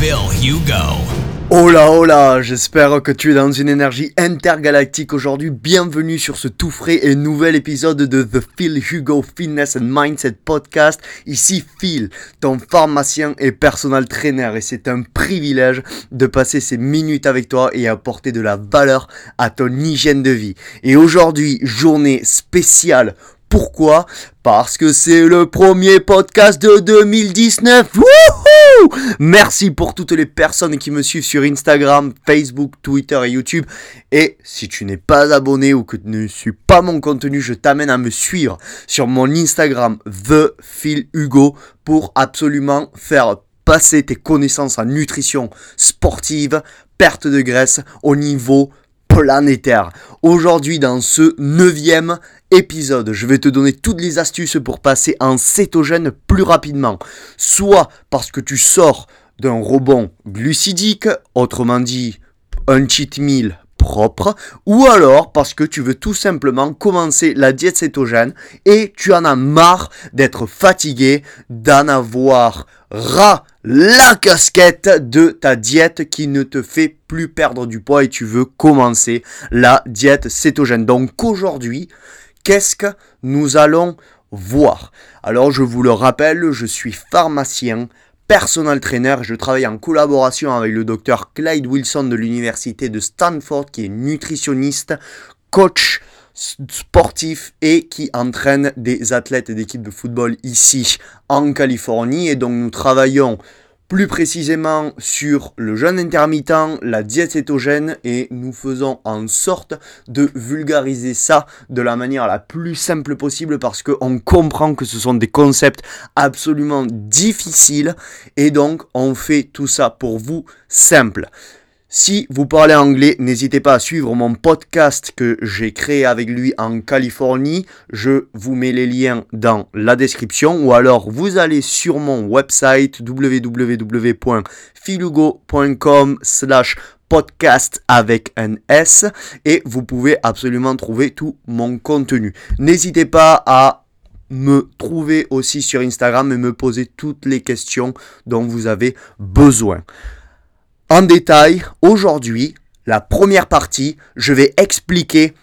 Phil Hugo. Hola hola, j'espère que tu es dans une énergie intergalactique aujourd'hui. Bienvenue sur ce tout frais et nouvel épisode de The Phil Hugo Fitness and Mindset Podcast. Ici Phil, ton pharmacien et personal trainer et c'est un privilège de passer ces minutes avec toi et apporter de la valeur à ton hygiène de vie. Et aujourd'hui, journée spéciale pourquoi? Parce que c'est le premier podcast de 2019. Wouhou Merci pour toutes les personnes qui me suivent sur Instagram, Facebook, Twitter et YouTube. Et si tu n'es pas abonné ou que tu ne suis pas mon contenu, je t'amène à me suivre sur mon Instagram The pour absolument faire passer tes connaissances en nutrition sportive, perte de graisse au niveau planétaire. Aujourd'hui, dans ce neuvième épisode, je vais te donner toutes les astuces pour passer en cétogène plus rapidement. Soit parce que tu sors d'un rebond glucidique, autrement dit un cheat meal propre, ou alors parce que tu veux tout simplement commencer la diète cétogène et tu en as marre d'être fatigué, d'en avoir ras la casquette de ta diète qui ne te fait plus perdre du poids et tu veux commencer la diète cétogène. Donc aujourd'hui, qu'est-ce que nous allons voir. Alors je vous le rappelle, je suis pharmacien, personal trainer, je travaille en collaboration avec le docteur Clyde Wilson de l'université de Stanford qui est nutritionniste, coach sportif et qui entraîne des athlètes d'équipe de football ici en Californie. Et donc nous travaillons plus précisément sur le jeûne intermittent, la diète cétogène et nous faisons en sorte de vulgariser ça de la manière la plus simple possible parce qu'on comprend que ce sont des concepts absolument difficiles et donc on fait tout ça pour vous simple. Si vous parlez anglais, n'hésitez pas à suivre mon podcast que j'ai créé avec lui en Californie. Je vous mets les liens dans la description ou alors vous allez sur mon website www.filugo.com slash podcast avec un S et vous pouvez absolument trouver tout mon contenu. N'hésitez pas à me trouver aussi sur Instagram et me poser toutes les questions dont vous avez besoin. En détail, aujourd'hui, la première partie, je vais expliquer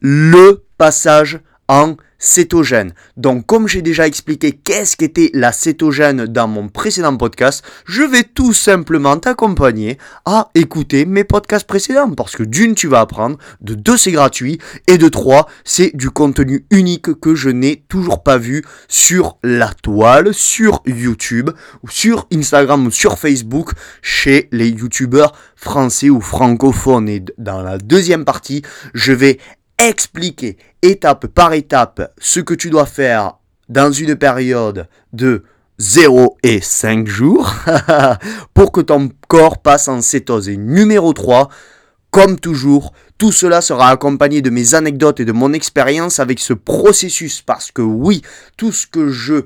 le passage en cétogène. Donc comme j'ai déjà expliqué qu'est-ce qu'était la cétogène dans mon précédent podcast, je vais tout simplement t'accompagner à écouter mes podcasts précédents parce que d'une tu vas apprendre, de deux c'est gratuit et de trois c'est du contenu unique que je n'ai toujours pas vu sur la toile, sur YouTube, ou sur Instagram ou sur Facebook chez les youtubeurs français ou francophones. Et dans la deuxième partie, je vais expliquer étape par étape ce que tu dois faire dans une période de 0 et 5 jours pour que ton corps passe en cétose. Et numéro 3, comme toujours, tout cela sera accompagné de mes anecdotes et de mon expérience avec ce processus parce que oui, tout ce que je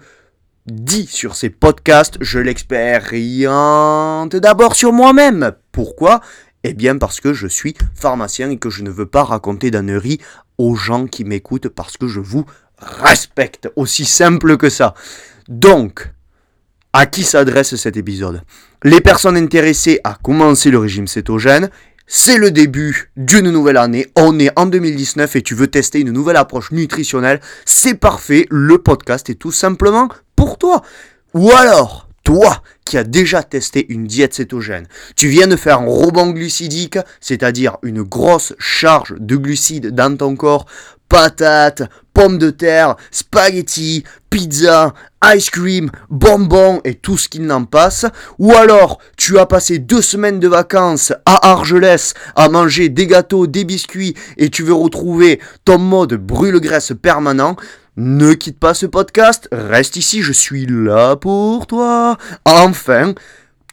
dis sur ces podcasts, je l'expérimente d'abord sur moi-même. Pourquoi? Eh bien parce que je suis pharmacien et que je ne veux pas raconter d'anneries aux gens qui m'écoutent parce que je vous respecte. Aussi simple que ça. Donc, à qui s'adresse cet épisode? Les personnes intéressées à commencer le régime cétogène. C'est le début d'une nouvelle année. On est en 2019 et tu veux tester une nouvelle approche nutritionnelle. C'est parfait. Le podcast est tout simplement pour toi. Ou alors, toi qui as déjà testé une diète cétogène, tu viens de faire un rebond glucidique, c'est-à-dire une grosse charge de glucides dans ton corps, patates, pommes de terre, spaghettis, pizza, ice cream, bonbons et tout ce qui n'en passe, ou alors tu as passé deux semaines de vacances à Argelès à manger des gâteaux, des biscuits et tu veux retrouver ton mode brûle-graisse permanent, ne quitte pas ce podcast, reste ici, je suis là pour toi. Enfin,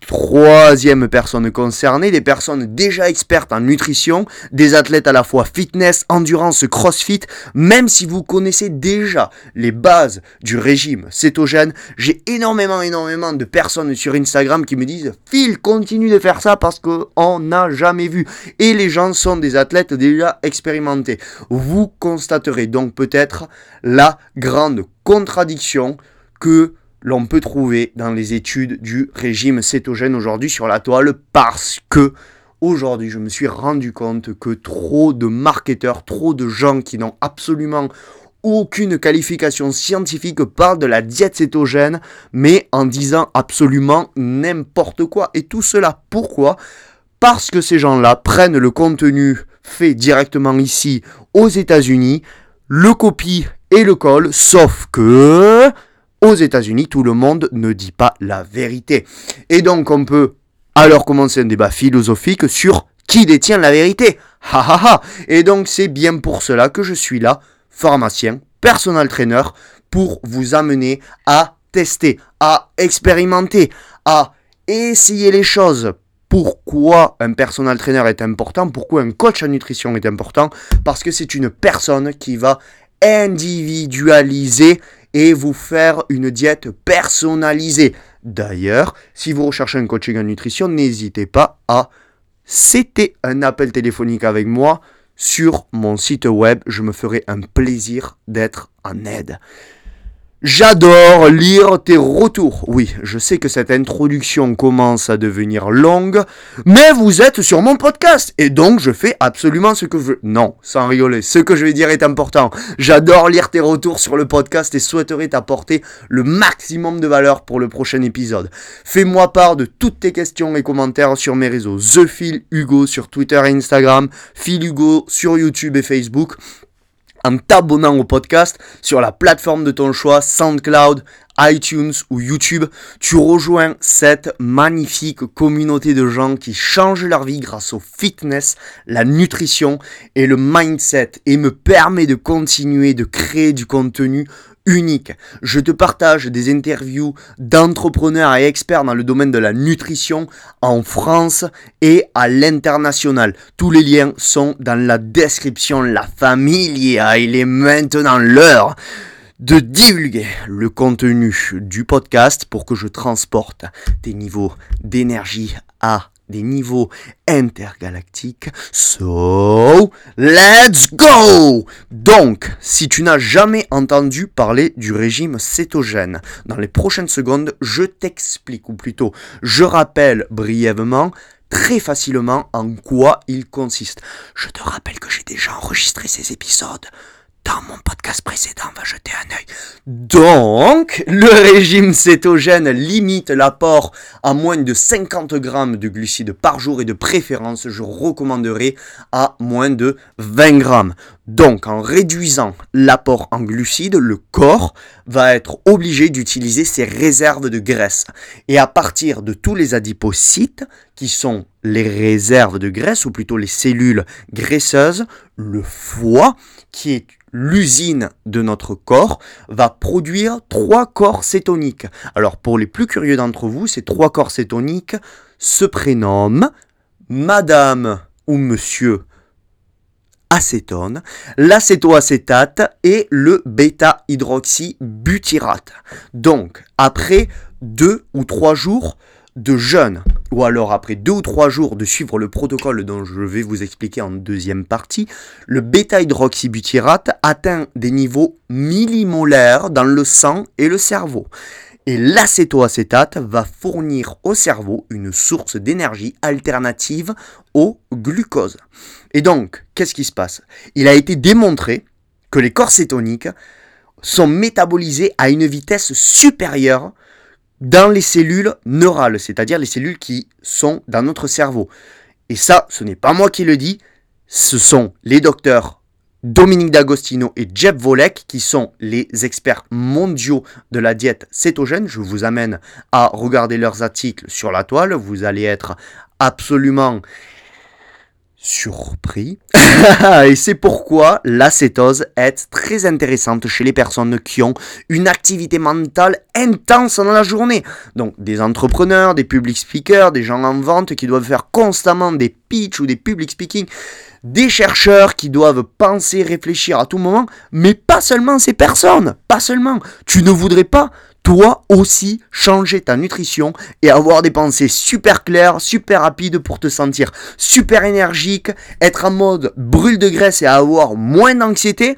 Troisième personne concernée, des personnes déjà expertes en nutrition, des athlètes à la fois fitness, endurance, crossfit. Même si vous connaissez déjà les bases du régime cétogène, j'ai énormément, énormément de personnes sur Instagram qui me disent Phil, continue de faire ça parce qu'on n'a jamais vu. Et les gens sont des athlètes déjà expérimentés. Vous constaterez donc peut-être la grande contradiction que l'on peut trouver dans les études du régime cétogène aujourd'hui sur la toile parce que aujourd'hui je me suis rendu compte que trop de marketeurs, trop de gens qui n'ont absolument aucune qualification scientifique parlent de la diète cétogène mais en disant absolument n'importe quoi. Et tout cela pourquoi? Parce que ces gens-là prennent le contenu fait directement ici aux États-Unis, le copie et le colle, sauf que aux États-Unis, tout le monde ne dit pas la vérité. Et donc, on peut alors commencer un débat philosophique sur qui détient la vérité. Ha ha. Et donc, c'est bien pour cela que je suis là, pharmacien, personal trainer, pour vous amener à tester, à expérimenter, à essayer les choses. Pourquoi un personal trainer est important? Pourquoi un coach en nutrition est important? Parce que c'est une personne qui va individualiser et vous faire une diète personnalisée. D'ailleurs, si vous recherchez un coaching en nutrition, n'hésitez pas à c'était un appel téléphonique avec moi sur mon site web. Je me ferai un plaisir d'être en aide. J'adore lire tes retours. Oui, je sais que cette introduction commence à devenir longue, mais vous êtes sur mon podcast et donc je fais absolument ce que je veux. Non, sans rigoler, ce que je vais dire est important. J'adore lire tes retours sur le podcast et souhaiterais t'apporter le maximum de valeur pour le prochain épisode. Fais-moi part de toutes tes questions et commentaires sur mes réseaux. The Phil Hugo sur Twitter et Instagram, Phil Hugo sur YouTube et Facebook en t'abonnant au podcast sur la plateforme de ton choix, SoundCloud, iTunes ou YouTube, tu rejoins cette magnifique communauté de gens qui changent leur vie grâce au fitness, la nutrition et le mindset et me permet de continuer de créer du contenu unique. Je te partage des interviews d'entrepreneurs et experts dans le domaine de la nutrition en France et à l'international. Tous les liens sont dans la description. La famille, il est maintenant l'heure de divulguer le contenu du podcast pour que je transporte tes niveaux d'énergie à des niveaux intergalactiques. So, let's go Donc, si tu n'as jamais entendu parler du régime cétogène, dans les prochaines secondes, je t'explique, ou plutôt, je rappelle brièvement très facilement en quoi il consiste. Je te rappelle que j'ai déjà enregistré ces épisodes dans mon podcast précédent, va jeter un œil. Donc, le régime cétogène limite l'apport à moins de 50 grammes de glucides par jour et de préférence, je recommanderais à moins de 20 grammes. Donc, en réduisant l'apport en glucides, le corps va être obligé d'utiliser ses réserves de graisse. Et à partir de tous les adipocytes, qui sont les réserves de graisse, ou plutôt les cellules graisseuses, le foie, qui est l'usine de notre corps, va produire trois corps cétoniques. Alors pour les plus curieux d'entre vous, ces trois corps cétoniques se prénomment Madame ou Monsieur acétone, l'acétoacétate et le bêta-hydroxybutyrate. Donc, après deux ou trois jours de jeûne, ou alors après deux ou trois jours de suivre le protocole dont je vais vous expliquer en deuxième partie, le bêta-hydroxybutyrate atteint des niveaux millimolaires dans le sang et le cerveau. Et l'acétoacétate va fournir au cerveau une source d'énergie alternative au glucose. Et donc, qu'est-ce qui se passe? Il a été démontré que les corps cétoniques sont métabolisés à une vitesse supérieure dans les cellules neurales, c'est-à-dire les cellules qui sont dans notre cerveau. Et ça, ce n'est pas moi qui le dis, ce sont les docteurs Dominique D'Agostino et Jeff Volek, qui sont les experts mondiaux de la diète cétogène. Je vous amène à regarder leurs articles sur la toile. Vous allez être absolument surpris. et c'est pourquoi l'acétose est très intéressante chez les personnes qui ont une activité mentale intense dans la journée. Donc des entrepreneurs, des public speakers, des gens en vente qui doivent faire constamment des pitchs ou des public speaking, des chercheurs qui doivent penser, réfléchir à tout moment, mais pas seulement ces personnes, pas seulement. Tu ne voudrais pas toi aussi changer ta nutrition et avoir des pensées super claires, super rapides pour te sentir super énergique, être en mode brûle de graisse et avoir moins d'anxiété.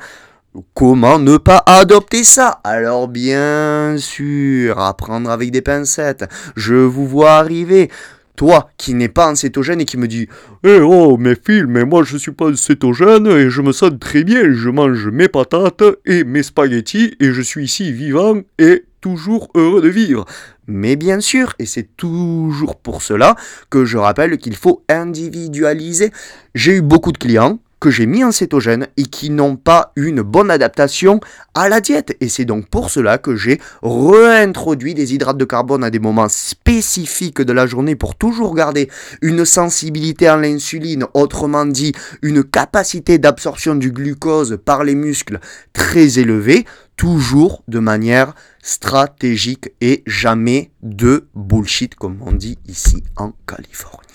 Comment ne pas adopter ça? Alors bien sûr, apprendre avec des pincettes. Je vous vois arriver. Toi qui n'es pas en cétogène et qui me dis Eh oh, mais Phil, mais moi je suis pas cétogène et je me sens très bien. Je mange mes patates et mes spaghettis et je suis ici vivant et toujours heureux de vivre. Mais bien sûr, et c'est toujours pour cela que je rappelle qu'il faut individualiser. J'ai eu beaucoup de clients que j'ai mis en cétogène et qui n'ont pas une bonne adaptation à la diète. Et c'est donc pour cela que j'ai réintroduit des hydrates de carbone à des moments spécifiques de la journée pour toujours garder une sensibilité à l'insuline, autrement dit une capacité d'absorption du glucose par les muscles très élevée, toujours de manière stratégique et jamais de bullshit comme on dit ici en Californie.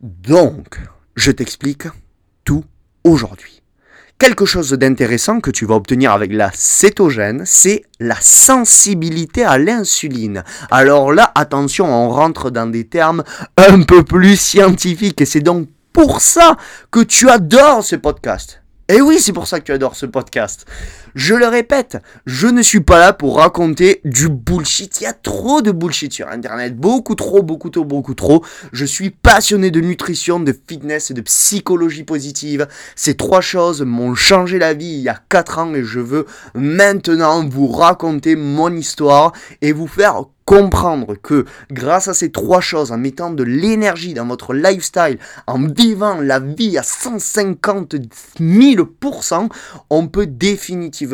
Donc, je t'explique aujourd'hui. Quelque chose d'intéressant que tu vas obtenir avec la cétogène, c'est la sensibilité à l'insuline. Alors là, attention, on rentre dans des termes un peu plus scientifiques et c'est donc pour ça que tu adores ce podcast. Et oui, c'est pour ça que tu adores ce podcast. Je le répète, je ne suis pas là pour raconter du bullshit. Il y a trop de bullshit sur Internet. Beaucoup trop, beaucoup trop, beaucoup trop. Je suis passionné de nutrition, de fitness et de psychologie positive. Ces trois choses m'ont changé la vie il y a 4 ans et je veux maintenant vous raconter mon histoire et vous faire comprendre que grâce à ces trois choses, en mettant de l'énergie dans votre lifestyle, en vivant la vie à 150 000%, on peut définitivement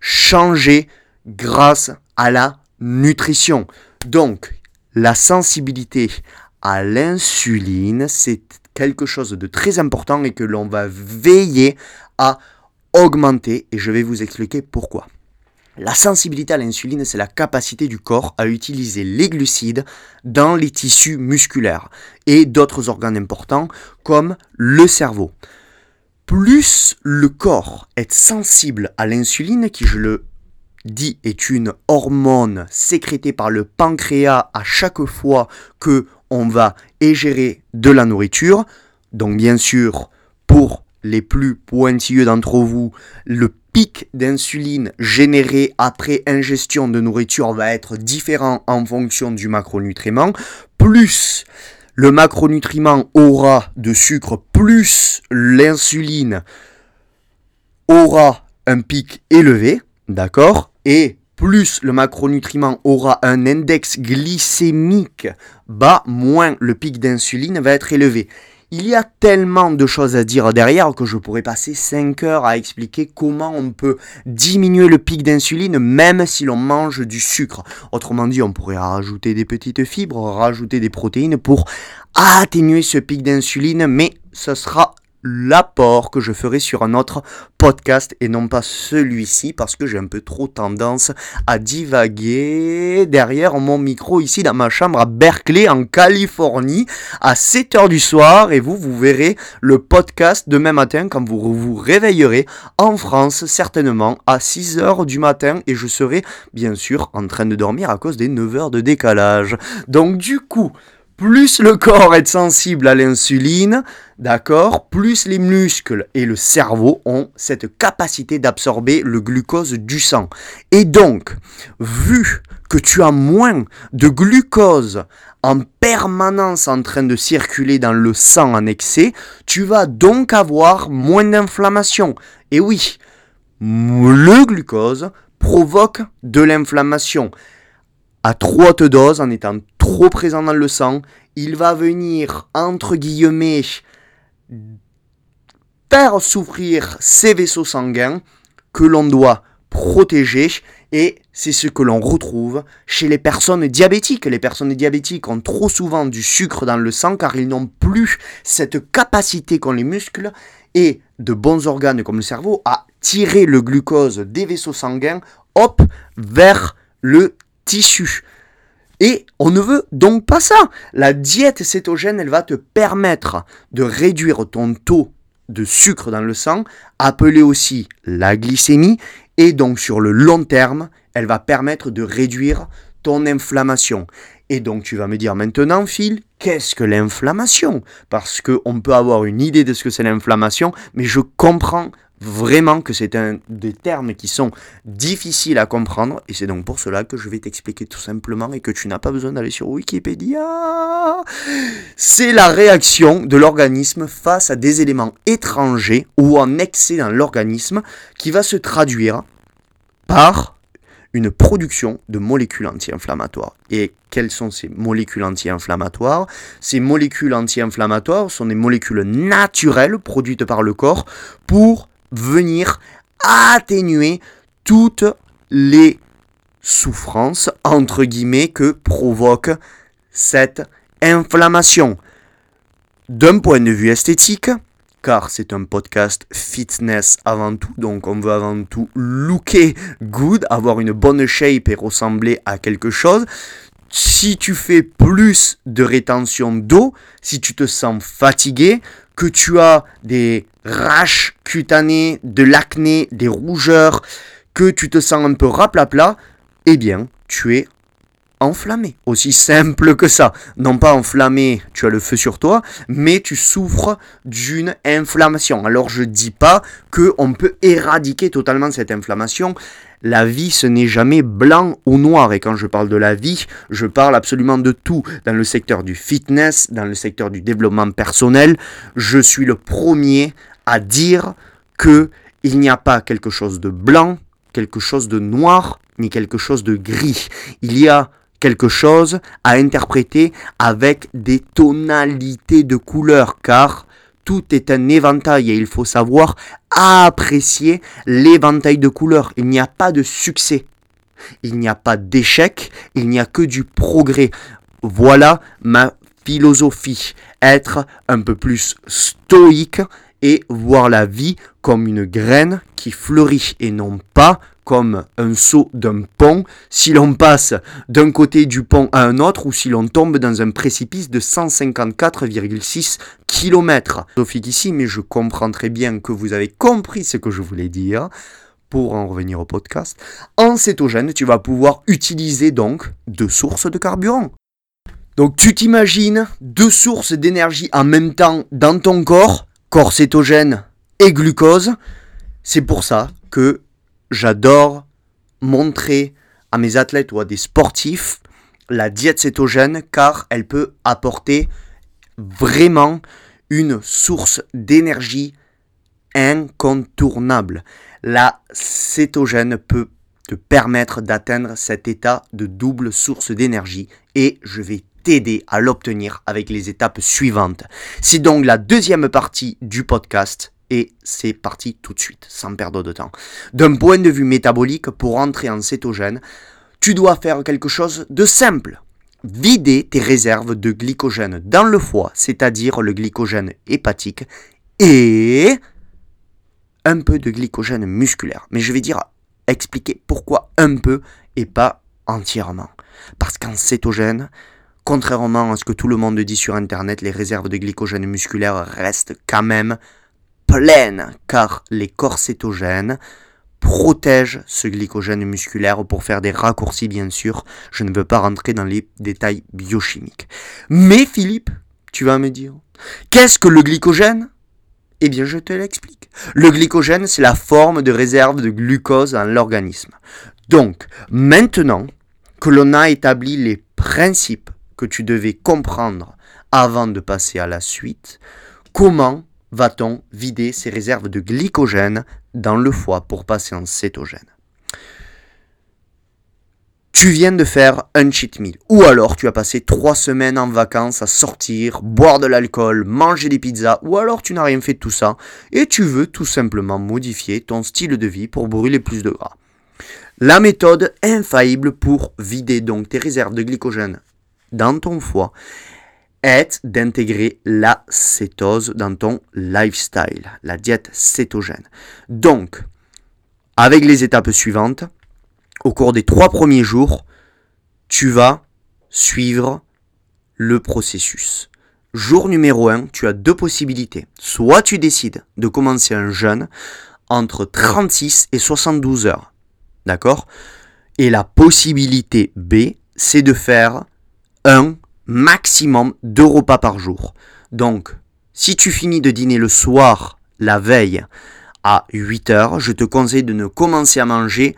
changer grâce à la nutrition. Donc, la sensibilité à l'insuline, c'est quelque chose de très important et que l'on va veiller à augmenter et je vais vous expliquer pourquoi. La sensibilité à l'insuline, c'est la capacité du corps à utiliser les glucides dans les tissus musculaires et d'autres organes importants comme le cerveau. Plus le corps est sensible à l'insuline, qui je le dis est une hormone sécrétée par le pancréas à chaque fois que on va égérer de la nourriture. Donc bien sûr, pour les plus pointilleux d'entre vous, le pic d'insuline généré après ingestion de nourriture va être différent en fonction du macronutriment. Plus le macronutriment aura de sucre, plus l'insuline aura un pic élevé, d'accord Et plus le macronutriment aura un index glycémique bas, moins le pic d'insuline va être élevé. Il y a tellement de choses à dire derrière que je pourrais passer 5 heures à expliquer comment on peut diminuer le pic d'insuline même si l'on mange du sucre. Autrement dit, on pourrait rajouter des petites fibres, rajouter des protéines pour atténuer ce pic d'insuline, mais ce sera l'apport que je ferai sur un autre podcast et non pas celui-ci parce que j'ai un peu trop tendance à divaguer derrière mon micro ici dans ma chambre à Berkeley en Californie à 7h du soir et vous vous verrez le podcast demain matin quand vous vous réveillerez en France certainement à 6h du matin et je serai bien sûr en train de dormir à cause des 9 heures de décalage. Donc du coup, plus le corps est sensible à l'insuline, d'accord, plus les muscles et le cerveau ont cette capacité d'absorber le glucose du sang. Et donc, vu que tu as moins de glucose en permanence en train de circuler dans le sang en excès, tu vas donc avoir moins d'inflammation. Et oui, le glucose provoque de l'inflammation à trop haute en étant trop présent dans le sang, il va venir, entre guillemets, faire souffrir ces vaisseaux sanguins que l'on doit protéger et c'est ce que l'on retrouve chez les personnes diabétiques. Les personnes diabétiques ont trop souvent du sucre dans le sang car ils n'ont plus cette capacité qu'ont les muscles et de bons organes comme le cerveau à tirer le glucose des vaisseaux sanguins, hop, vers le tissu. Et on ne veut donc pas ça. La diète cétogène, elle va te permettre de réduire ton taux de sucre dans le sang, appelé aussi la glycémie, et donc sur le long terme, elle va permettre de réduire ton inflammation. Et donc tu vas me dire maintenant, Phil, qu'est-ce que l'inflammation? Parce qu'on peut avoir une idée de ce que c'est l'inflammation, mais je comprends vraiment que c'est un des termes qui sont difficiles à comprendre et c'est donc pour cela que je vais t'expliquer tout simplement et que tu n'as pas besoin d'aller sur Wikipédia. C'est la réaction de l'organisme face à des éléments étrangers ou en excès dans l'organisme qui va se traduire par une production de molécules anti-inflammatoires. Et quelles sont ces molécules anti-inflammatoires? Ces molécules anti-inflammatoires sont des molécules naturelles produites par le corps pour venir atténuer toutes les souffrances, entre guillemets, que provoque cette inflammation. D'un point de vue esthétique, car c'est un podcast fitness avant tout, donc on veut avant tout looker good, avoir une bonne shape et ressembler à quelque chose. Si tu fais plus de rétention d'eau, si tu te sens fatigué, que tu as des raches cutanées, de l'acné, des rougeurs, que tu te sens un peu raplapla, eh bien, tu es enflammé. Aussi simple que ça. Non pas enflammé, tu as le feu sur toi, mais tu souffres d'une inflammation. Alors je dis pas que on peut éradiquer totalement cette inflammation. La vie, ce n'est jamais blanc ou noir. Et quand je parle de la vie, je parle absolument de tout. Dans le secteur du fitness, dans le secteur du développement personnel, je suis le premier à dire que il n'y a pas quelque chose de blanc, quelque chose de noir, ni quelque chose de gris. Il y a quelque chose à interpréter avec des tonalités de couleurs, car tout est un éventail et il faut savoir apprécier l'éventail de couleurs. Il n'y a pas de succès, il n'y a pas d'échec, il n'y a que du progrès. Voilà ma philosophie, être un peu plus stoïque et voir la vie comme une graine qui fleurit et non pas comme un saut d'un pont si l'on passe d'un côté du pont à un autre ou si l'on tombe dans un précipice de 154,6 km. Ici, mais je comprends très bien que vous avez compris ce que je voulais dire. Pour en revenir au podcast, en cétogène, tu vas pouvoir utiliser donc deux sources de carburant. Donc tu t'imagines deux sources d'énergie en même temps dans ton corps, corps cétogène et glucose. C'est pour ça que j'adore montrer à mes athlètes ou à des sportifs la diète cétogène car elle peut apporter vraiment une source d'énergie incontournable. La cétogène peut te permettre d'atteindre cet état de double source d'énergie et je vais t'aider à l'obtenir avec les étapes suivantes. C'est donc la deuxième partie du podcast et c'est parti tout de suite, sans perdre de temps. D'un point de vue métabolique, pour entrer en cétogène, tu dois faire quelque chose de simple. Vider tes réserves de glycogène dans le foie, c'est-à-dire le glycogène hépatique, et un peu de glycogène musculaire. Mais je vais dire, expliquer pourquoi un peu et pas entièrement. Parce qu'en cétogène, contrairement à ce que tout le monde dit sur Internet, les réserves de glycogène musculaire restent quand même pleine car les corps cétogènes protègent ce glycogène musculaire pour faire des raccourcis bien sûr. Je ne veux pas rentrer dans les détails biochimiques. Mais Philippe, tu vas me dire, qu'est-ce que le glycogène? Eh bien je te l'explique. Le glycogène, c'est la forme de réserve de glucose dans l'organisme. Donc, maintenant que l'on a établi les principes que tu devais comprendre avant de passer à la suite, comment va-t-on vider ses réserves de glycogène dans le foie pour passer en cétogène? Tu viens de faire un cheat meal. Ou alors tu as passé trois semaines en vacances à sortir, boire de l'alcool, manger des pizzas, ou alors tu n'as rien fait de tout ça et tu veux tout simplement modifier ton style de vie pour brûler plus de gras. La méthode infaillible pour vider donc tes réserves de glycogène dans ton foie est d'intégrer la cétose dans ton lifestyle, la diète cétogène. Donc, avec les étapes suivantes, au cours des trois premiers jours, tu vas suivre le processus. Jour numéro 1, tu as deux possibilités. Soit tu décides de commencer un jeûne entre 36 et 72 heures. D'accord? Et la possibilité B, c'est de faire un maximum deux repas par jour. Donc, si tu finis de dîner le soir, la veille, à 8 heures, je te conseille de ne commencer à manger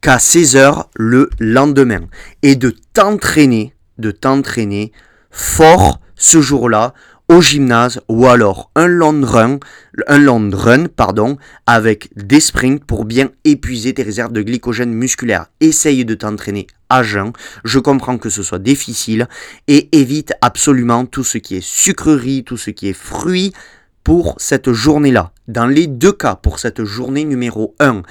qu'à 16 heures le lendemain. Et de t'entraîner, de t'entraîner fort ce jour-là au gymnase ou alors un long run, un long run avec des sprints pour bien épuiser tes réserves de glycogène musculaire. Essaye de t'entraîner à jeun. Je comprends que ce soit difficile et évite absolument tout ce qui est sucrerie, tout ce qui est fruits pour cette journée-là. Dans les deux cas, pour cette journée numéro 1,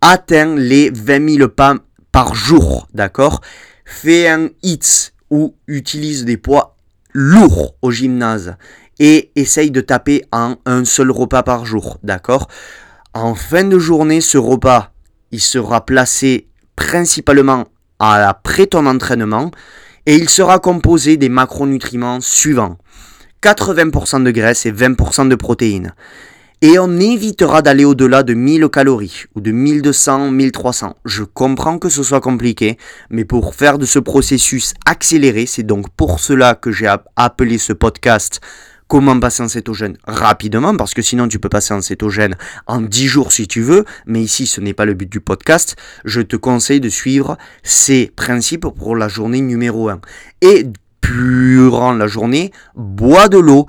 atteins les 20 000 pas par jour, d'accord? Fais un hits ou utilise des poids lourd au gymnase et essaye de taper en un seul repas par jour, d'accord? En fin de journée, ce repas, il sera placé principalement après ton entraînement et il sera composé des macronutriments suivants 80% de graisse et 20% de protéines. Et on évitera d'aller au-delà de 1000 calories ou de 1200, 1300. Je comprends que ce soit compliqué, mais pour faire de ce processus accéléré, c'est donc pour cela que j'ai appelé ce podcast comment passer en cétogène? rapidement, parce que sinon tu peux passer en cétogène en 10 jours si tu veux, mais ici ce n'est pas le but du podcast, je te conseille de suivre ces principes pour la journée numéro 1. Et durant la journée, bois de l'eau,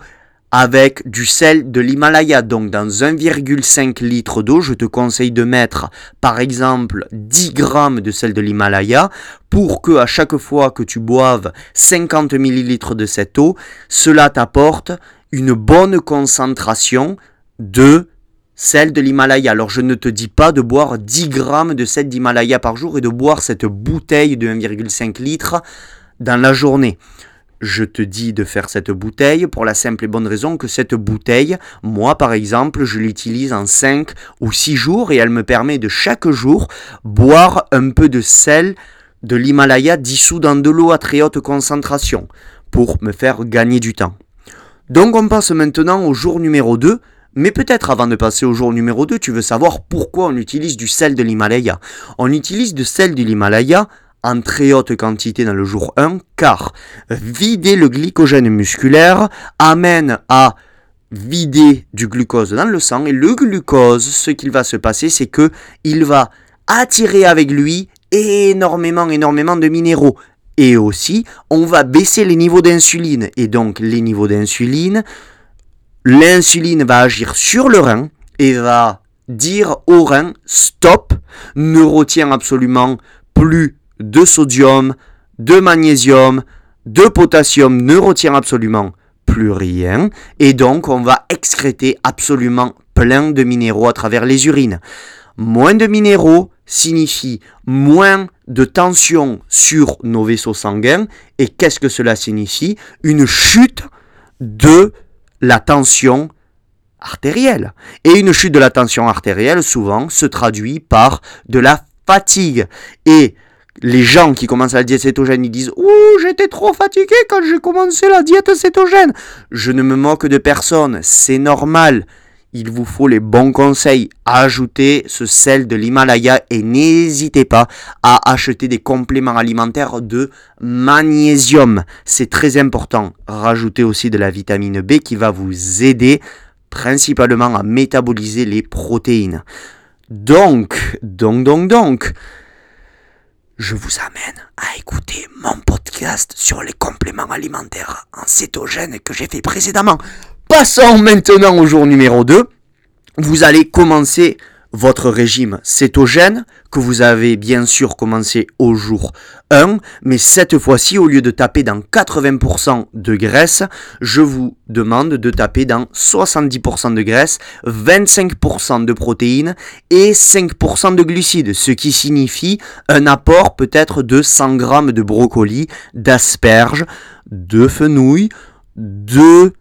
avec du sel de l'Himalaya. Donc dans 1,5 litre d'eau, je te conseille de mettre par exemple 10 grammes de sel de l'Himalaya pour que à chaque fois que tu boives 50 millilitres de cette eau, cela t'apporte une bonne concentration de sel de l'Himalaya. Alors je ne te dis pas de boire 10 grammes de sel d'Himalaya par jour et de boire cette bouteille de 1,5 litre dans la journée je te dis de faire cette bouteille pour la simple et bonne raison que cette bouteille, moi par exemple, je l'utilise en 5 ou 6 jours et elle me permet de chaque jour boire un peu de sel de l'Himalaya dissous dans de l'eau à très haute concentration pour me faire gagner du temps. Donc on passe maintenant au jour numéro 2. Mais peut-être avant de passer au jour numéro 2, tu veux savoir pourquoi on utilise du sel de l'Himalaya. On utilise du sel de l'Himalaya en très haute quantité dans le jour 1, car vider le glycogène musculaire amène à vider du glucose dans le sang et le glucose, ce qu'il va se passer, c'est que il va attirer avec lui énormément, énormément de minéraux. Et aussi, on va baisser les niveaux d'insuline. Et donc, les niveaux d'insuline, l'insuline va agir sur le rein et va dire au rein, stop, ne retiens absolument plus de sodium, de magnésium, de potassium ne retient absolument plus rien et donc on va excréter absolument plein de minéraux à travers les urines. Moins de minéraux signifie moins de tension sur nos vaisseaux sanguins et qu'est-ce que cela signifie? Une chute de la tension artérielle. Et une chute de la tension artérielle souvent se traduit par de la fatigue. Et les gens qui commencent la diète cétogène, ils disent Ouh, j'étais trop fatigué quand j'ai commencé la diète cétogène. Je ne me moque de personne, c'est normal. Il vous faut les bons conseils. Ajoutez ce sel de l'Himalaya et n'hésitez pas à acheter des compléments alimentaires de magnésium. C'est très important. Rajoutez aussi de la vitamine B qui va vous aider principalement à métaboliser les protéines. Donc, donc, donc, donc je vous amène à écouter mon podcast sur les compléments alimentaires en cétogène que j'ai fait précédemment. Passons maintenant au jour numéro 2. Vous allez commencer votre régime. Cétogène que vous avez bien sûr commencé au jour 1, mais cette fois-ci, au lieu de taper dans 80% de graisse, je vous demande de taper dans 70% de graisse, 25% de protéines et 5% de glucides, ce qui signifie un apport peut-être de 100 g de brocoli, d'asperges, de fenouil, de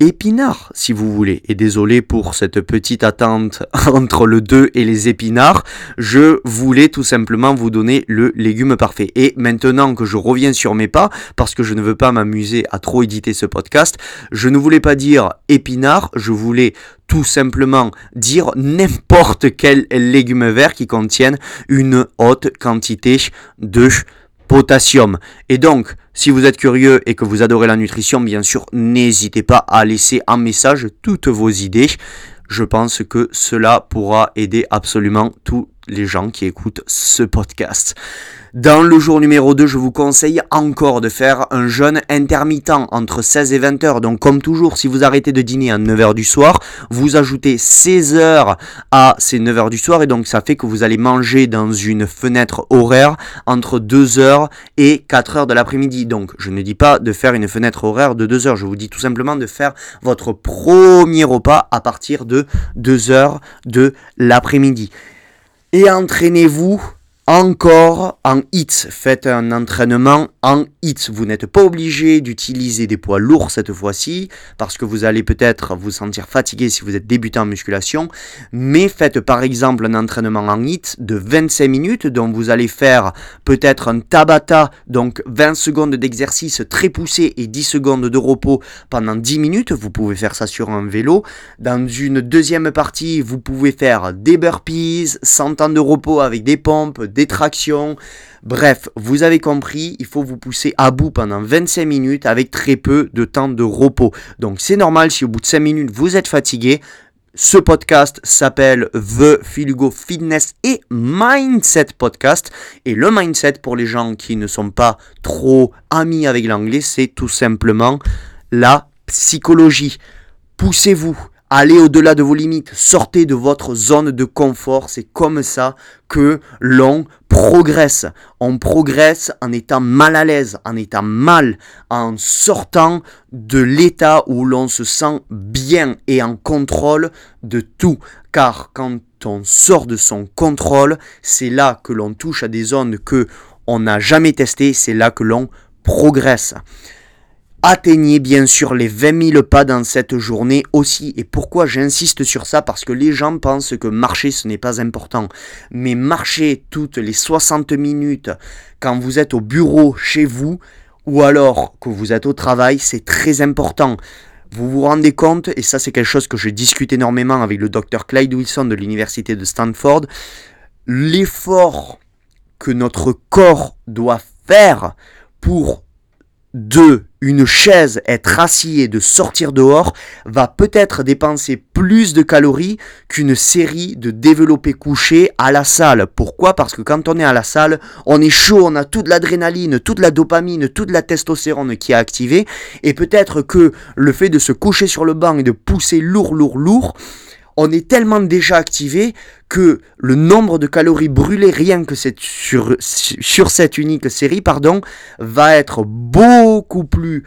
épinards, si vous voulez. Et désolé pour cette petite attente entre le 2 et les épinards. Je voulais tout simplement vous donner le légume parfait. Et maintenant que je reviens sur mes pas, parce que je ne veux pas m'amuser à trop éditer ce podcast, je ne voulais pas dire épinards, je voulais tout simplement dire n'importe quel légume vert qui contienne une haute quantité de potassium. Et donc, si vous êtes curieux et que vous adorez la nutrition, bien sûr, n'hésitez pas à laisser en message toutes vos idées. Je pense que cela pourra aider absolument tous les gens qui écoutent ce podcast. Dans le jour numéro 2, je vous conseille encore de faire un jeûne intermittent entre 16 et 20 heures. Donc comme toujours, si vous arrêtez de dîner à 9 heures du soir, vous ajoutez 16 heures à ces 9 heures du soir et donc ça fait que vous allez manger dans une fenêtre horaire entre 2 heures et 4 heures de l'après-midi. Donc je ne dis pas de faire une fenêtre horaire de 2 heures, je vous dis tout simplement de faire votre premier repas à partir de 2 heures de l'après-midi. Et entraînez-vous encore en hits. Faites un entraînement en hits. Vous n'êtes pas obligé d'utiliser des poids lourds cette fois-ci parce que vous allez peut-être vous sentir fatigué si vous êtes débutant en musculation. Mais faites par exemple un entraînement en hits de 25 minutes dont vous allez faire peut-être un tabata, donc 20 secondes d'exercice très poussé et 10 secondes de repos pendant 10 minutes. Vous pouvez faire ça sur un vélo. Dans une deuxième partie, vous pouvez faire des burpees, 100 temps de repos avec des pompes, des tractions. Bref, vous avez compris, il faut vous pousser à bout pendant 25 minutes avec très peu de temps de repos. Donc c'est normal si au bout de 5 minutes vous êtes fatigué. Ce podcast s'appelle The Filugo Fitness et Mindset Podcast. Et le mindset, pour les gens qui ne sont pas trop amis avec l'anglais, c'est tout simplement la psychologie. Poussez-vous, Allez au-delà de vos limites, sortez de votre zone de confort. C'est comme ça que l'on progresse. On progresse en étant mal à l'aise, en étant mal, en sortant de l'état où l'on se sent bien et en contrôle de tout. Car quand on sort de son contrôle, c'est là que l'on touche à des zones que on n'a jamais testées, c'est là que l'on progresse. Atteignez bien sûr les 20 000 pas dans cette journée aussi. Et pourquoi j'insiste sur ça? Parce que les gens pensent que marcher ce n'est pas important. Mais marcher toutes les 60 minutes quand vous êtes au bureau chez vous ou alors que vous êtes au travail, c'est très important. Vous vous rendez compte, et ça c'est quelque chose que je discute énormément avec le docteur Clyde Wilson de l'université de Stanford, l'effort que notre corps doit faire pour de une chaise, être assis et de sortir dehors, va peut-être dépenser plus de calories qu'une série de développés couchés à la salle. Pourquoi? Parce que quand on est à la salle, on est chaud, on a toute l'adrénaline, toute la dopamine, toute la testostérone qui est activée, et peut-être que le fait de se coucher sur le banc et de pousser lourd, lourd, lourd, on est tellement déjà activé que le nombre de calories brûlées rien que sur, cette unique série va être beaucoup plus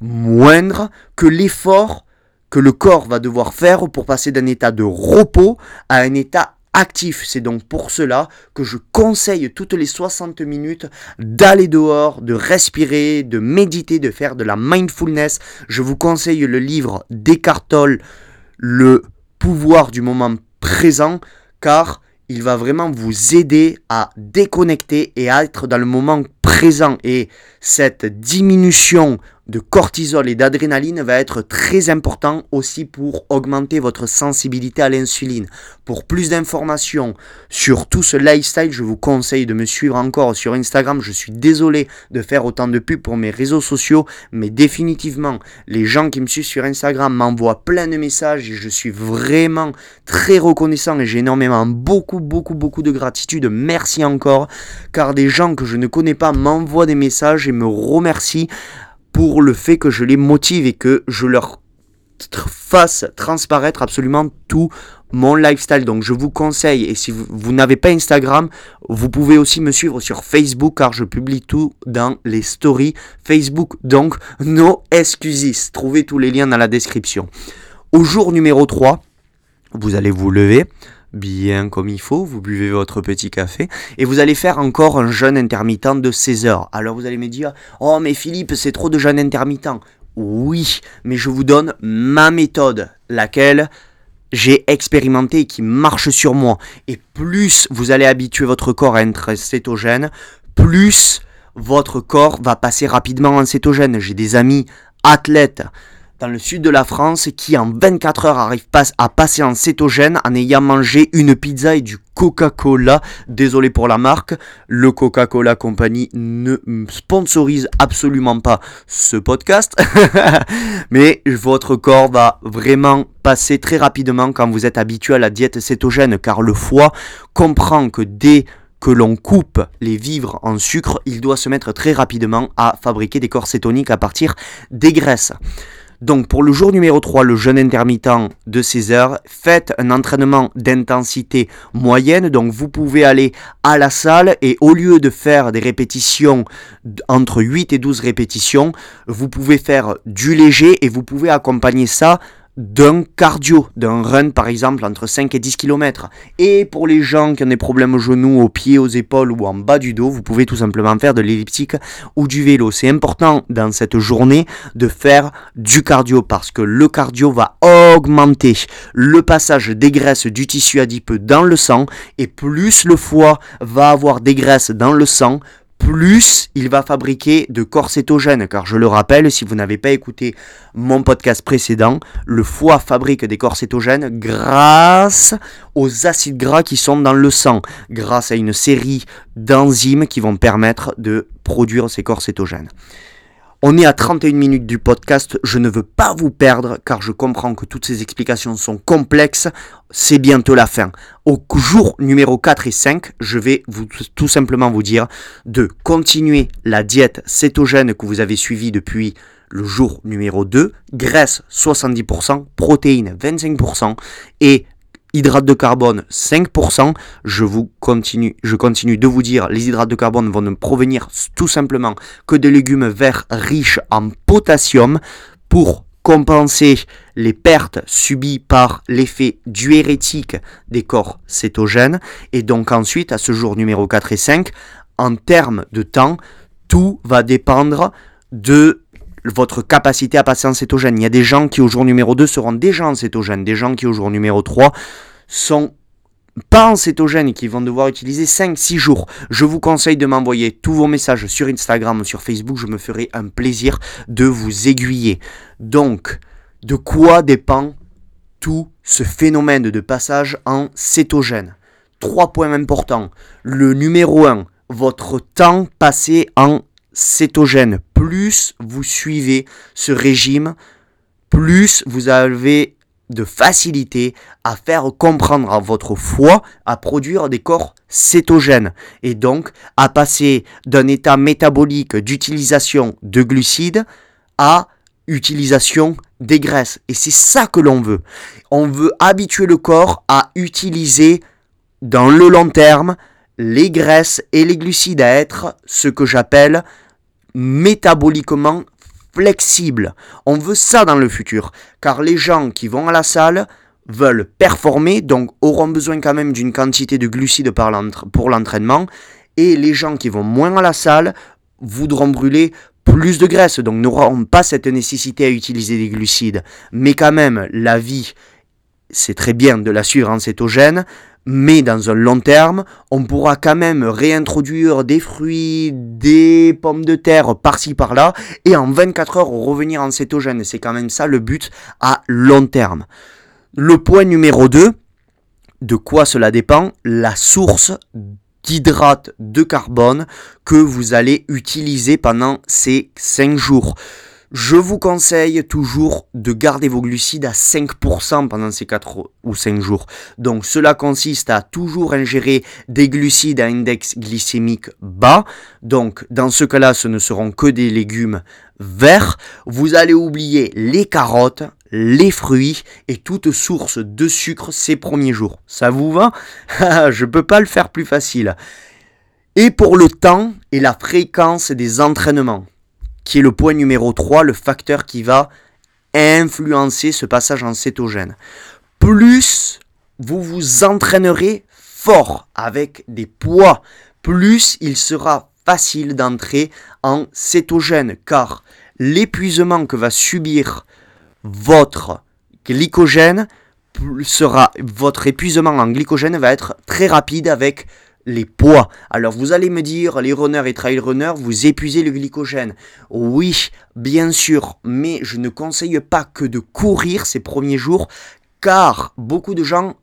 moindre que l'effort que le corps va devoir faire pour passer d'un état de repos à un état actif. C'est donc pour cela que je conseille toutes les 60 minutes d'aller dehors, de respirer, de méditer, de faire de la mindfulness. Je vous conseille le livre d'Eckhart le pouvoir du moment présent car il va vraiment vous aider à déconnecter et à être dans le moment présent. Et cette diminution de cortisol et d'adrénaline va être très important aussi pour augmenter votre sensibilité à l'insuline. Pour plus d'informations sur tout ce lifestyle, je vous conseille de me suivre encore sur Instagram. Je suis désolé de faire autant de pubs pour mes réseaux sociaux, mais définitivement, les gens qui me suivent sur Instagram m'envoient plein de messages et je suis vraiment très reconnaissant et j'ai énormément beaucoup, beaucoup, beaucoup de gratitude. Merci encore, car des gens que je ne connais pas m'envoient des messages et me remercient pour le fait que je les motive et que je leur fasse transparaître absolument tout mon lifestyle. Donc je vous conseille, et si vous, n'avez pas Instagram, vous pouvez aussi me suivre sur Facebook car je publie tout dans les stories Facebook. Donc no excuses. Trouvez tous les liens dans la description. Au jour numéro 3, vous allez vous lever bien comme il faut, vous buvez votre petit café et vous allez faire encore un jeûne intermittent de 16 heures. Alors vous allez me dire, oh mais Philippe, c'est trop de jeûne intermittent. Oui, mais je vous donne ma méthode, laquelle j'ai expérimenté et qui marche sur moi. Et plus vous allez habituer votre corps à être cétogène, plus votre corps va passer rapidement en cétogène. J'ai des amis athlètes dans le sud de la France qui en 24 heures arrivent à passer en cétogène en ayant mangé une pizza et du Coca-Cola. Désolé pour la marque, le Coca-Cola Company ne sponsorise absolument pas ce podcast. Mais votre corps va vraiment passer très rapidement quand vous êtes habitué à la diète cétogène car le foie comprend que dès que l'on coupe les vivres en sucre, il doit se mettre très rapidement à fabriquer des corps cétoniques à partir des graisses. Donc pour le jour numéro 3, le jeûne intermittent de 16 heures, faites un entraînement d'intensité moyenne. Donc vous pouvez aller à la salle et au lieu de faire des répétitions entre 8 et 12 répétitions, vous pouvez faire du léger et vous pouvez accompagner ça d'un cardio, d'un run par exemple entre 5 et 10 km. Et pour les gens qui ont des problèmes aux genoux, aux pieds, aux épaules ou en bas du dos, vous pouvez tout simplement faire de l'elliptique ou du vélo. C'est important dans cette journée de faire du cardio parce que le cardio va augmenter le passage des graisses du tissu adipeux dans le sang et plus le foie va avoir des graisses dans le sang, plus il va fabriquer de corps cétogènes. Car je le rappelle, si vous n'avez pas écouté mon podcast précédent, le foie fabrique des corps cétogènes grâce aux acides gras qui sont dans le sang, grâce à une série d'enzymes qui vont permettre de produire ces corps cétogènes. On est à 31 minutes du podcast, je ne veux pas vous perdre car je comprends que toutes ces explications sont complexes, c'est bientôt la fin. Au jour numéro 4 et 5, je vais tout simplement vous dire de continuer la diète cétogène que vous avez suivie depuis le jour numéro 2, graisse 70%, protéines 25% et hydrates de carbone 5%. Je vous continue, je continue de vous dire, les hydrates de carbone vont ne provenir tout simplement que des légumes verts riches en potassium pour compenser les pertes subies par l'effet diurétique des corps cétogènes. Et donc ensuite, à ce jour numéro 4 et 5, en termes de temps, tout va dépendre de votre capacité à passer en cétogène. Il y a des gens qui au jour numéro 2 seront déjà en cétogène, des gens qui au jour numéro 3 sont pas en cétogène et qui vont devoir utiliser 5-6 jours. Je vous conseille de m'envoyer tous vos messages sur Instagram ou sur Facebook, je me ferai un plaisir de vous aiguiller. Donc, de quoi dépend tout ce phénomène de passage en cétogène? Trois points importants. Le numéro 1, votre temps passé en cétogène. Plus vous suivez ce régime, plus vous avez de facilité à faire comprendre à votre foie à produire des corps cétogènes et donc à passer d'un état métabolique d'utilisation de glucides à utilisation des graisses. Et c'est ça que l'on veut. On veut habituer le corps à utiliser dans le long terme les graisses et les glucides à être ce que j'appelle métaboliquement flexible. On veut ça dans le futur, car les gens qui vont à la salle veulent performer, donc auront besoin quand même d'une quantité de glucides pour l'entraînement, et les gens qui vont moins à la salle voudront brûler plus de graisse, donc n'auront pas cette nécessité à utiliser des glucides. Mais quand même, la vie, c'est très bien de la suivre en cétogène, mais dans un long terme, on pourra quand même réintroduire des fruits, des pommes de terre par-ci par-là, et en 24 heures revenir en cétogène. C'est quand même ça le but à long terme. Le point numéro 2, de quoi cela dépend? La source d'hydrates de carbone que vous allez utiliser pendant ces 5 jours. Je vous conseille toujours de garder vos glucides à 5% pendant ces 4 ou 5 jours. Donc cela consiste à toujours ingérer des glucides à index glycémique bas. Donc dans ce cas-là, ce ne seront que des légumes vert, vous allez oublier les carottes, les fruits et toute source de sucre ces premiers jours. Ça vous va? Je peux pas le faire plus facile. Et pour le temps et la fréquence des entraînements, qui est le point numéro 3, le facteur qui va influencer ce passage en cétogène. Plus vous vous entraînerez fort avec des poids, plus il sera facile d'entrer en cétogène, car l'épuisement que va subir votre glycogène sera votre épuisement en glycogène va être très rapide avec les poids. Alors vous allez me dire, les runners et trail runners, vous épuisez le glycogène. Oui, bien sûr, mais je ne conseille pas que de courir ces premiers jours, car beaucoup de gens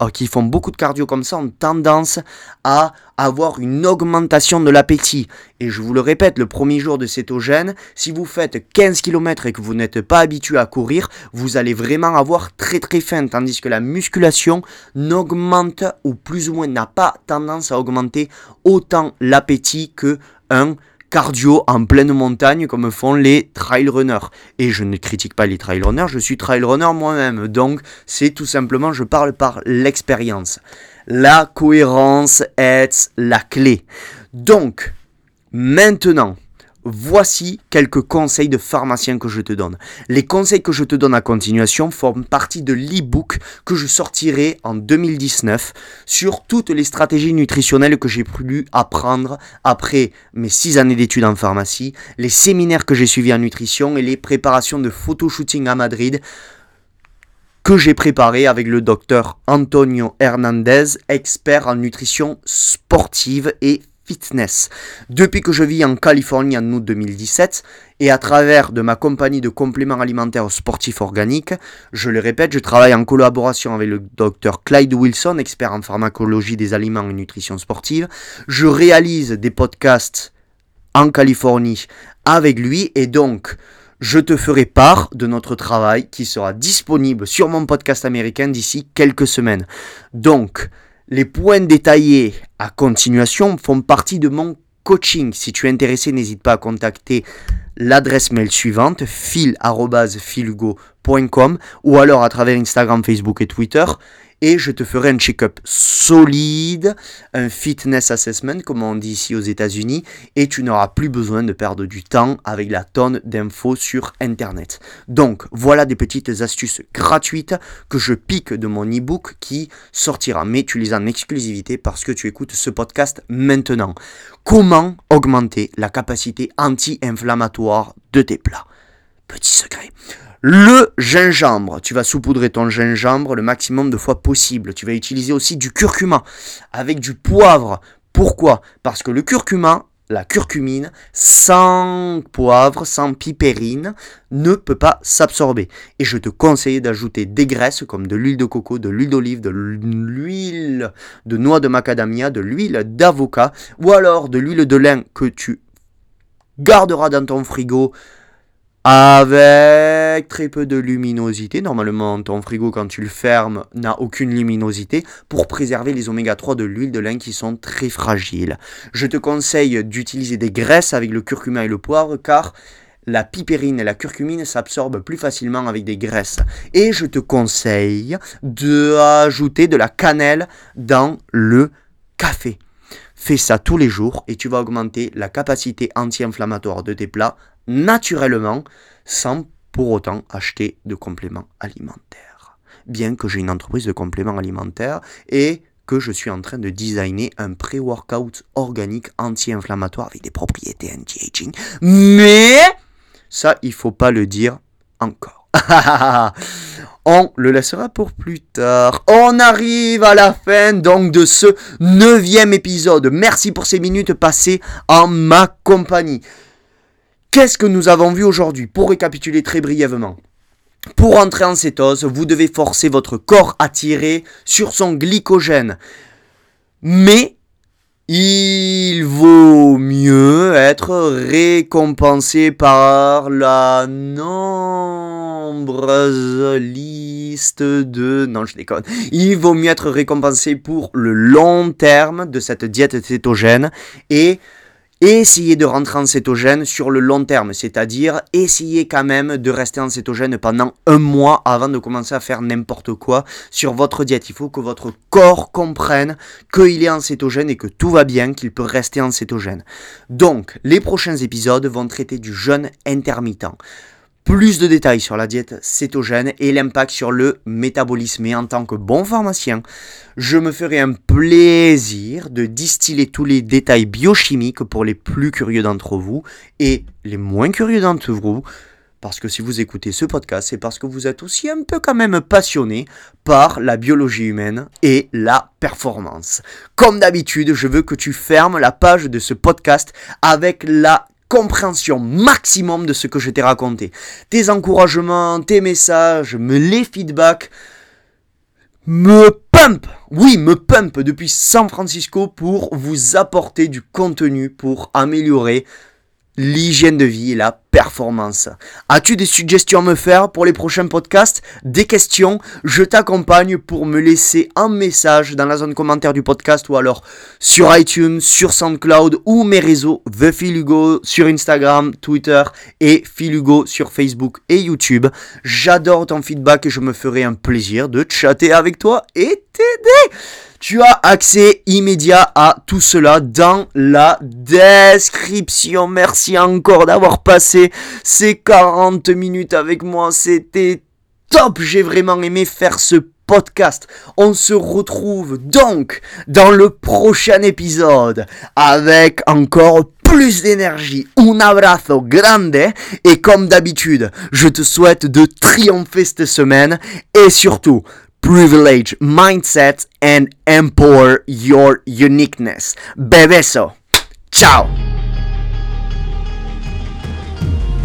euh, qui, font beaucoup de cardio comme ça ont tendance à avoir une augmentation de l'appétit. Et je vous le répète, le premier jour de cétogène, si vous faites 15 km et que vous n'êtes pas habitué à courir, vous allez vraiment avoir très très faim. Tandis que la musculation n'augmente ou plus ou moins n'a pas tendance à augmenter autant l'appétit que un cardio en pleine montagne comme font les trail runners. Et je ne critique pas les trail runners, je suis trail runner moi-même. Donc c'est tout simplement, je parle par l'expérience. La cohérence est la clé. Donc, maintenant, Voici quelques conseils de pharmacien que je te donne. Les conseils que je te donne à continuation forment partie de l'e-book que je sortirai en 2019 sur toutes les stratégies nutritionnelles que j'ai pu apprendre après mes six années d'études en pharmacie, les séminaires que j'ai suivis en nutrition et les préparations de photoshooting à Madrid que j'ai préparé avec le docteur Antonio Hernandez, expert en nutrition sportive et fitness. Depuis que je vis en Californie en août 2017 et à travers de ma compagnie de compléments alimentaires sportifs organiques, je le répète, je travaille en collaboration avec le docteur Clyde Wilson, expert en pharmacologie des aliments et nutrition sportive. Je réalise des podcasts en Californie avec lui et donc je te ferai part de notre travail qui sera disponible sur mon podcast américain d'ici quelques semaines. Donc, les points détaillés à continuation font partie de mon coaching. Si tu es intéressé, n'hésite pas à contacter l'adresse mail suivante, fil.filugo.com ou alors à travers Instagram, Facebook et Twitter et je te ferai un check-up solide, un fitness assessment comme on dit ici aux États-Unis et tu n'auras plus besoin de perdre du temps avec la tonne d'infos sur internet. Donc voilà des petites astuces gratuites que je pique de mon e-book qui sortira mais tu les as en exclusivité parce que tu écoutes ce podcast maintenant. Comment augmenter la capacité anti-inflammatoire de tes plats? Petit secret. Le gingembre, tu vas saupoudrer ton gingembre le maximum de fois possible. Tu vas utiliser aussi du curcuma avec du poivre. Pourquoi? Parce que le curcuma, la curcumine, sans poivre, sans pipérine, ne peut pas s'absorber. Et je te conseille d'ajouter des graisses comme de l'huile de coco, de l'huile d'olive, de l'huile de noix de macadamia, de l'huile d'avocat ou alors de l'huile de lin que tu garderas dans ton frigo avec très peu de luminosité. Normalement, ton frigo, quand tu le fermes, n'a aucune luminosité pour préserver les oméga 3 de l'huile de lin qui sont très fragiles. Je te conseille d'utiliser des graisses avec le curcuma et le poivre car la pipérine et la curcumine s'absorbent plus facilement avec des graisses. Et je te conseille d'ajouter de la cannelle dans le café. Fais ça tous les jours et tu vas augmenter la capacité anti-inflammatoire de tes plats naturellement sans pour autant acheter de compléments alimentaires. Bien que j'ai une entreprise de compléments alimentaires et que je suis en train de designer un pré-workout organique anti-inflammatoire avec des propriétés anti-aging. Mais ça, il faut pas le dire encore. On le laissera pour plus tard. On arrive à la fin donc de ce neuvième épisode. Merci pour ces minutes passées en ma compagnie. Qu'est-ce que nous avons vu aujourd'hui Pour récapituler très brièvement. Pour entrer en cétose, vous devez forcer votre corps à tirer sur son glycogène. Mais il vaut mieux être récompensé par la nombreuse liste de... Non, je déconne. Il vaut mieux être récompensé pour le long terme de cette diète cétogène et Et essayez de rentrer en cétogène sur le long terme, c'est-à-dire essayez quand même de rester en cétogène pendant un mois avant de commencer à faire n'importe quoi sur votre diète. Il faut que votre corps comprenne qu'il est en cétogène et que tout va bien, qu'il peut rester en cétogène. Donc, les prochains épisodes vont traiter du jeûne intermittent plus de détails sur la diète cétogène et l'impact sur le métabolisme. Et en tant que bon pharmacien, je me ferai un plaisir de distiller tous les détails biochimiques pour les plus curieux d'entre vous et les moins curieux d'entre vous. Parce que si vous écoutez ce podcast, c'est parce que vous êtes aussi un peu quand même passionné par la biologie humaine et la performance. Comme d'habitude, je veux que tu fermes la page de ce podcast avec la compréhension maximum de ce que je t'ai raconté. Tes encouragements, tes messages, les feedbacks me pump, oui, me pump depuis San Francisco pour vous apporter du contenu pour améliorer l'hygiène de vie et la performance. As-tu des suggestions à me faire pour les prochains podcasts? Des questions? Je t'accompagne pour me laisser un message dans la zone commentaire du podcast ou alors sur iTunes, sur SoundCloud ou mes réseaux The Phil sur Instagram, Twitter et Phil Hugo sur Facebook et YouTube. J'adore ton feedback et je me ferai un plaisir de chatter avec toi et t'aider. Tu as accès immédiat à tout cela dans la description. Merci encore d'avoir ces 40 minutes avec moi. C'était top. J'ai vraiment aimé faire ce podcast. On se retrouve donc dans le prochain épisode avec encore plus d'énergie. Un abrazo grande. Et comme d'habitude, je te souhaite de triompher cette semaine et surtout privilege, mindset, and empower your uniqueness. Bebeso. Ciao.